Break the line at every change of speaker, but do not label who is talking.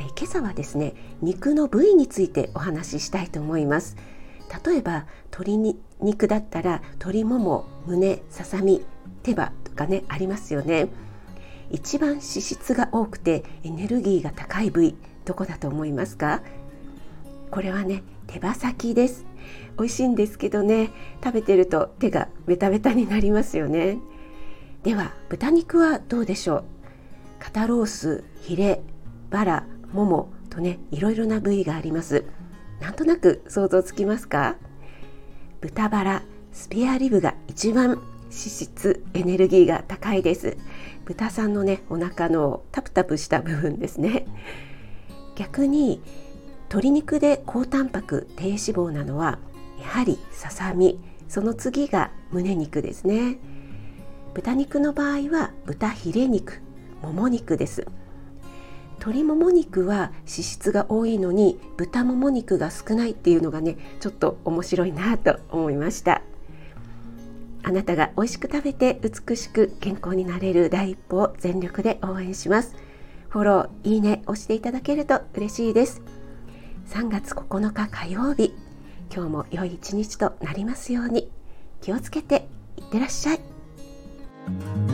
え今朝はですね肉の部位についてお話ししたいと思います。例えば鶏肉だったら鶏もも胸ささみ手羽とかねありますよね。一番脂質が多くてエネルギーが高い部位どこだと思いますか？これはね手羽先です。美味しいんですけどね食べてると手がベタベタになりますよね。では豚肉はどうでしょう？肩ロースヒレバラももとねいろいろな部位があります。なんとなく想像つきますか？豚バラスペアリブが一番脂質エネルギーが高いです。豚さんのねお腹のタプタプした部分ですね。逆に鶏肉で高タンパク低脂肪なのはやはりささみその次が胸肉ですね。豚肉の場合は豚ヒレ肉もも肉です。鶏もも肉は脂質が多いのに豚もも肉が少ないっていうのがねちょっと面白いなと思いました。あなたが美味しく食べて美しく健康になれる第一歩を全力で応援します。フォローいいね押していただけると嬉しいです。3月9日火曜日今日も良い一日となりますように。気をつけていってらっしゃい。